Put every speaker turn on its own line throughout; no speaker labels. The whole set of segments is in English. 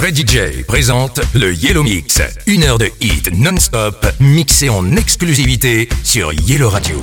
Freddy J présente le Yellow Mix, une heure de hit non-stop mixée en exclusivité sur Yellow Radio.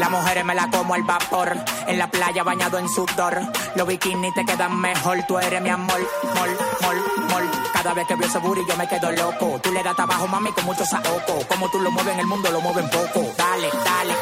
Las mujeres me la como al vapor.
En la playa bañado en sudor. Los bikinis te quedan mejor. Tú eres mi amor. Mol, mol, mol. Cada vez que veo ese booty yo me quedo loco. Tú le das abajo mami, con mucho saoco. Como tú lo mueves en el mundo, lo mueven poco. Dale, dale.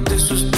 de sus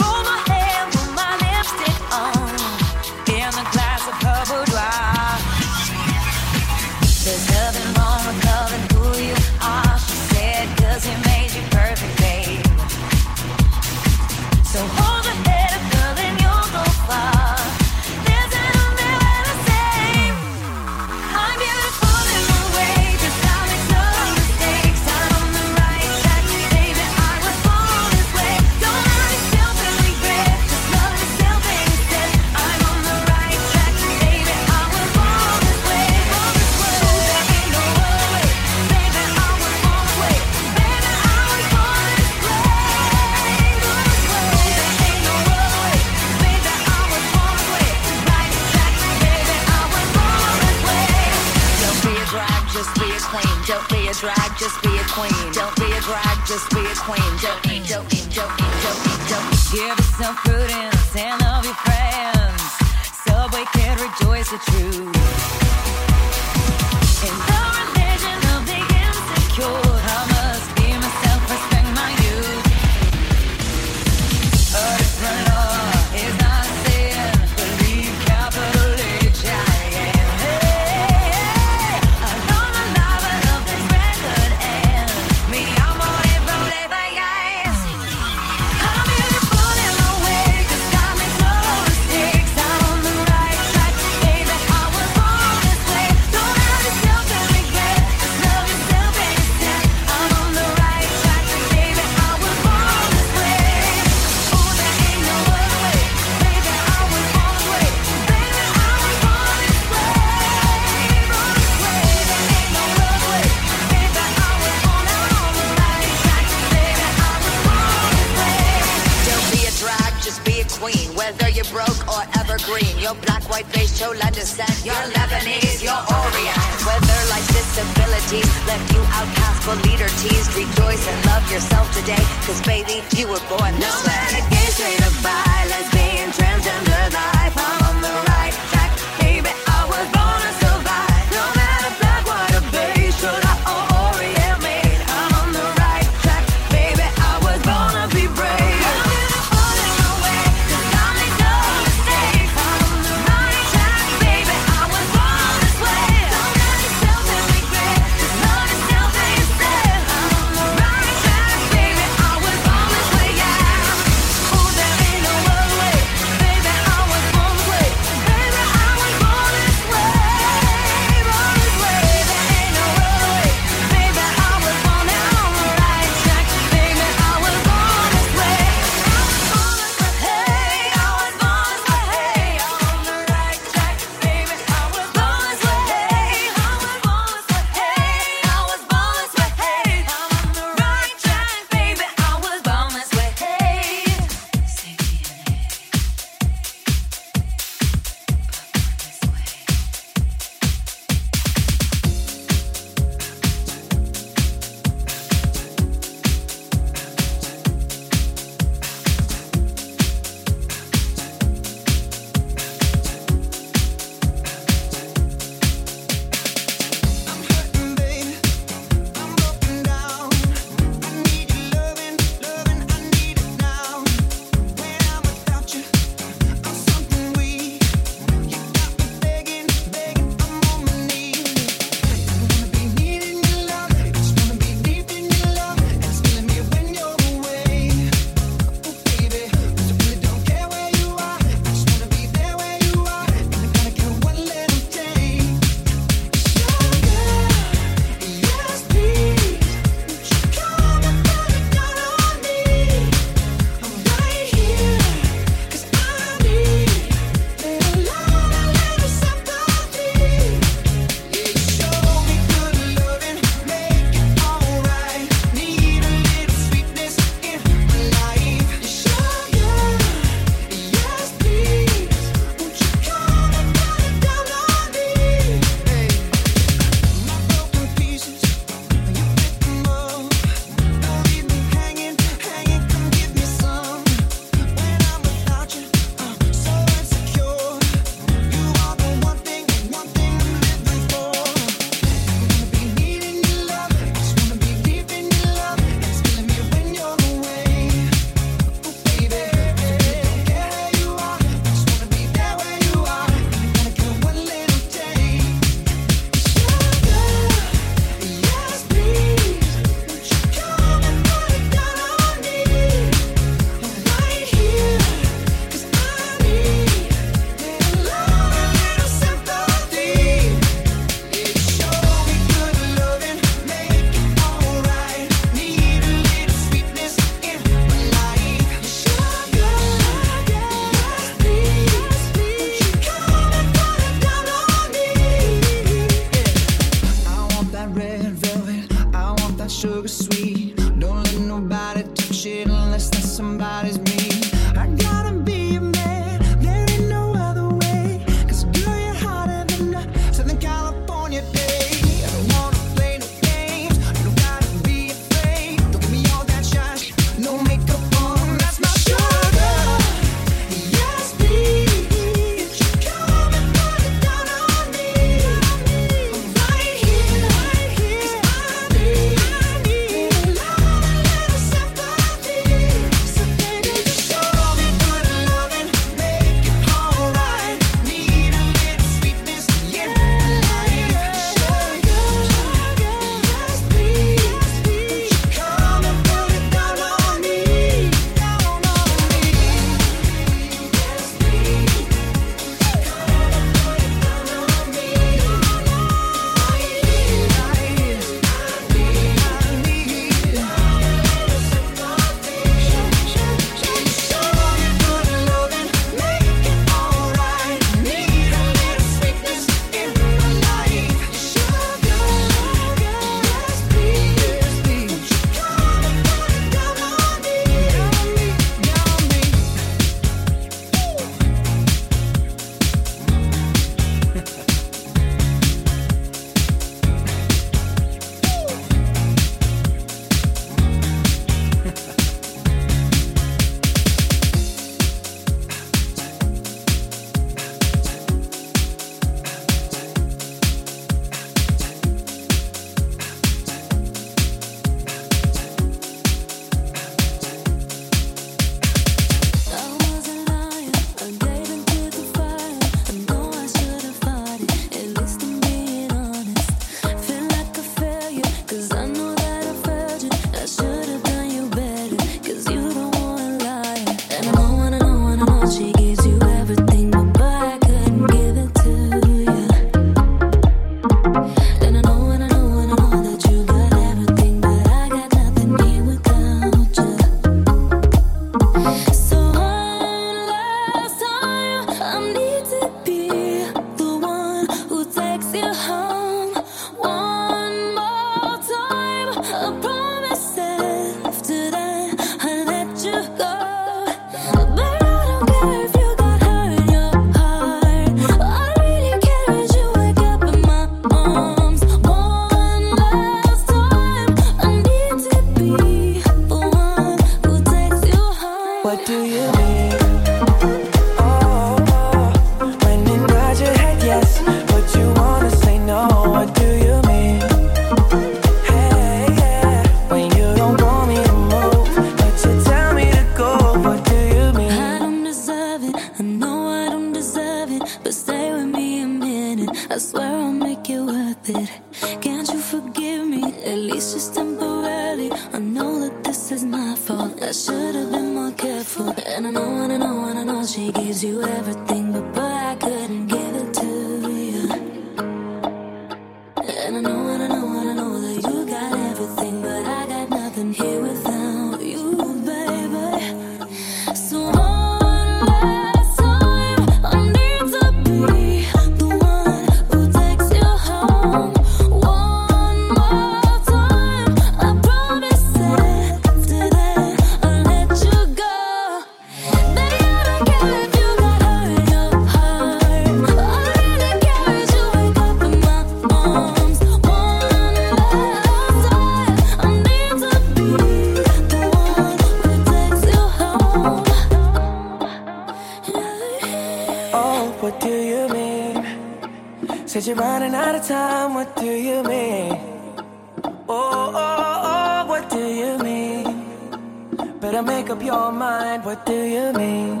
Couldn't
make up your mind, what do you mean?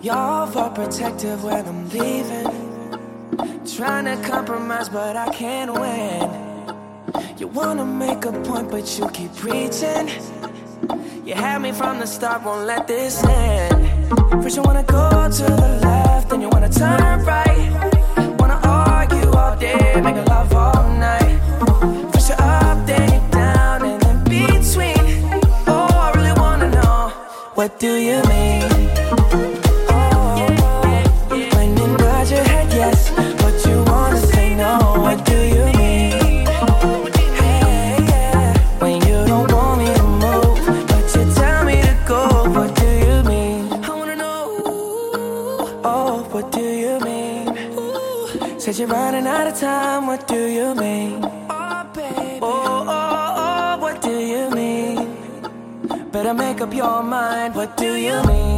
Y'all for protective when I'm leaving. Trying to compromise, but I can't win. You wanna make a point, but you keep preaching.
You had me from the start, won't let this end. First, you wanna go to the left, then you wanna turn right. Wanna argue all day, make love all night. do you mean? you mean?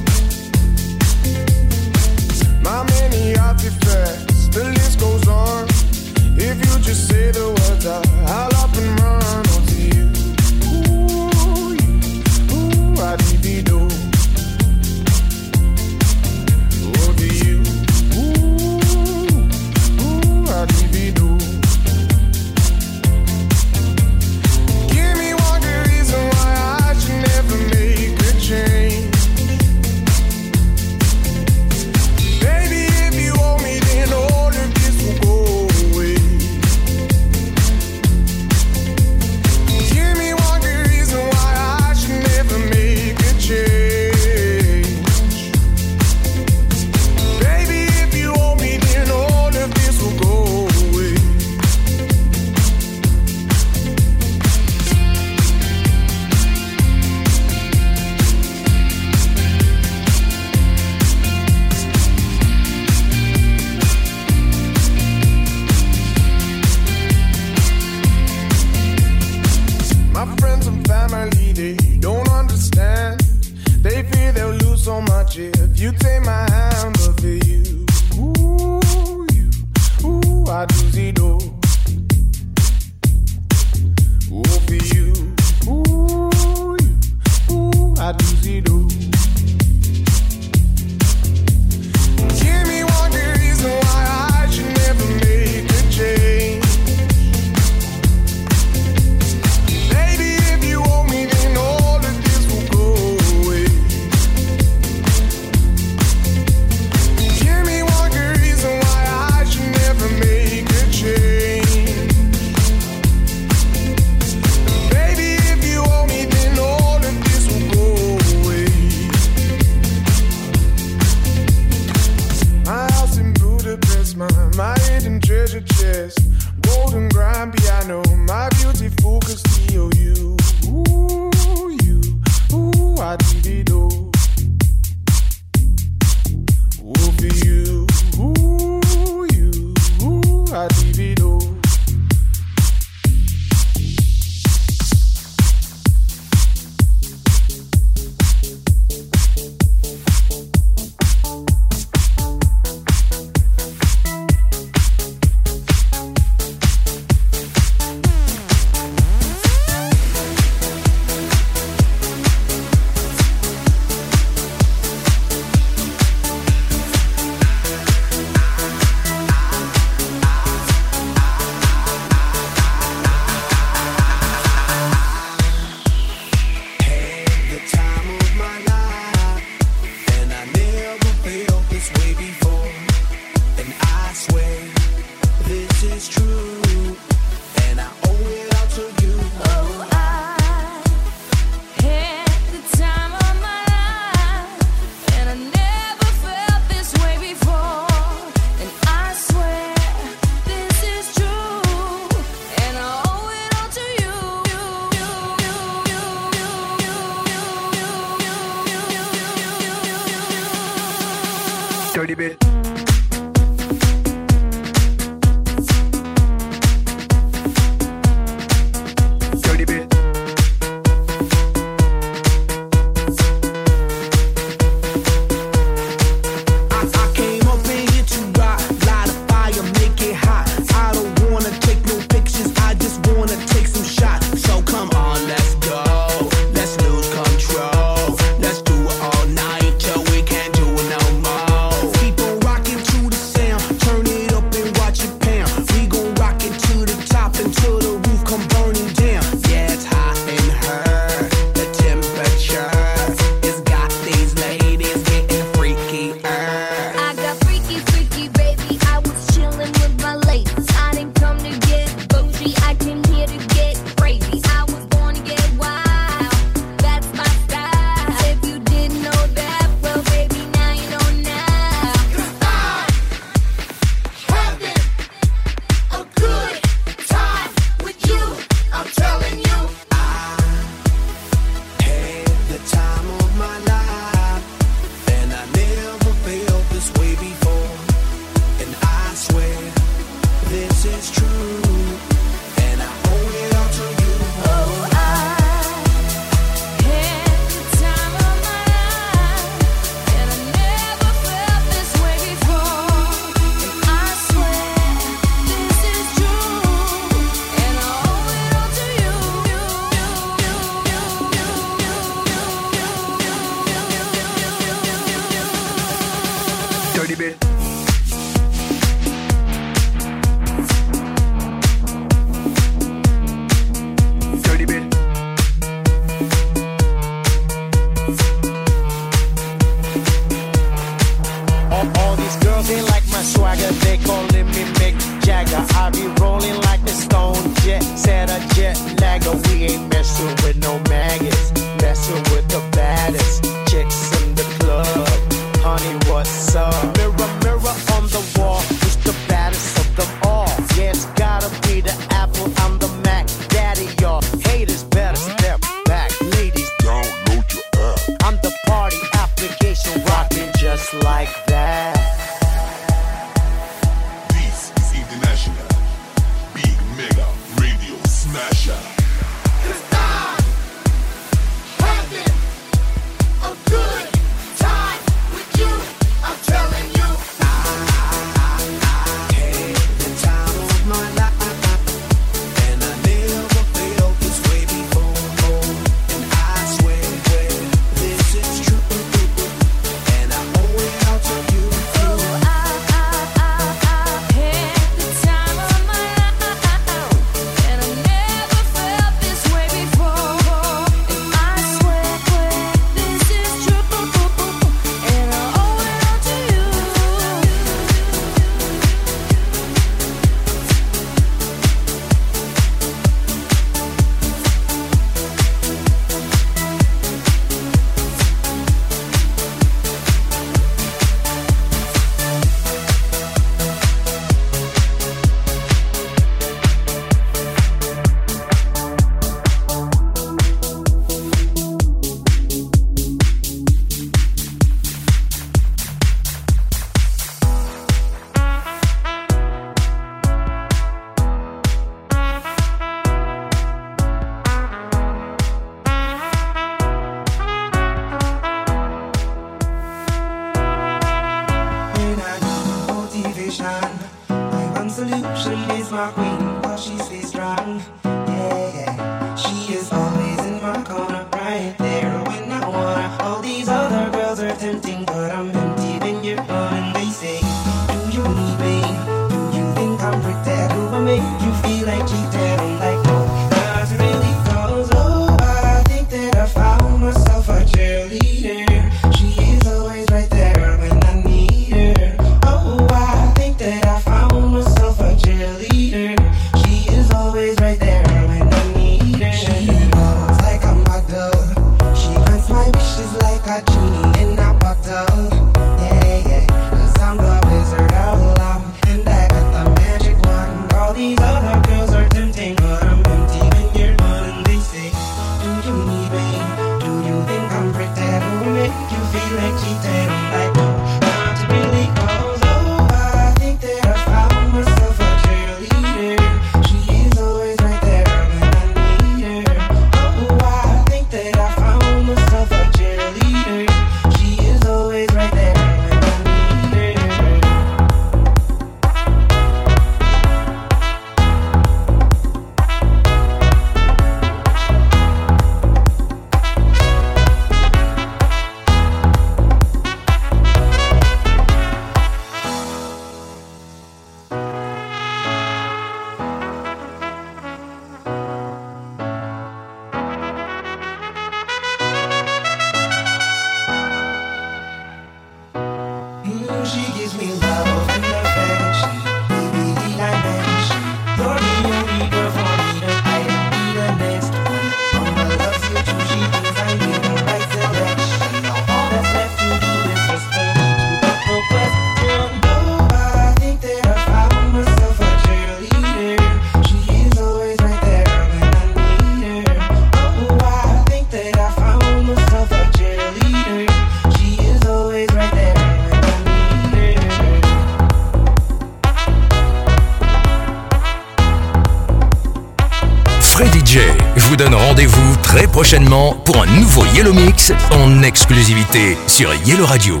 prochainement pour un nouveau Yellow Mix en exclusivité sur Yellow Radio.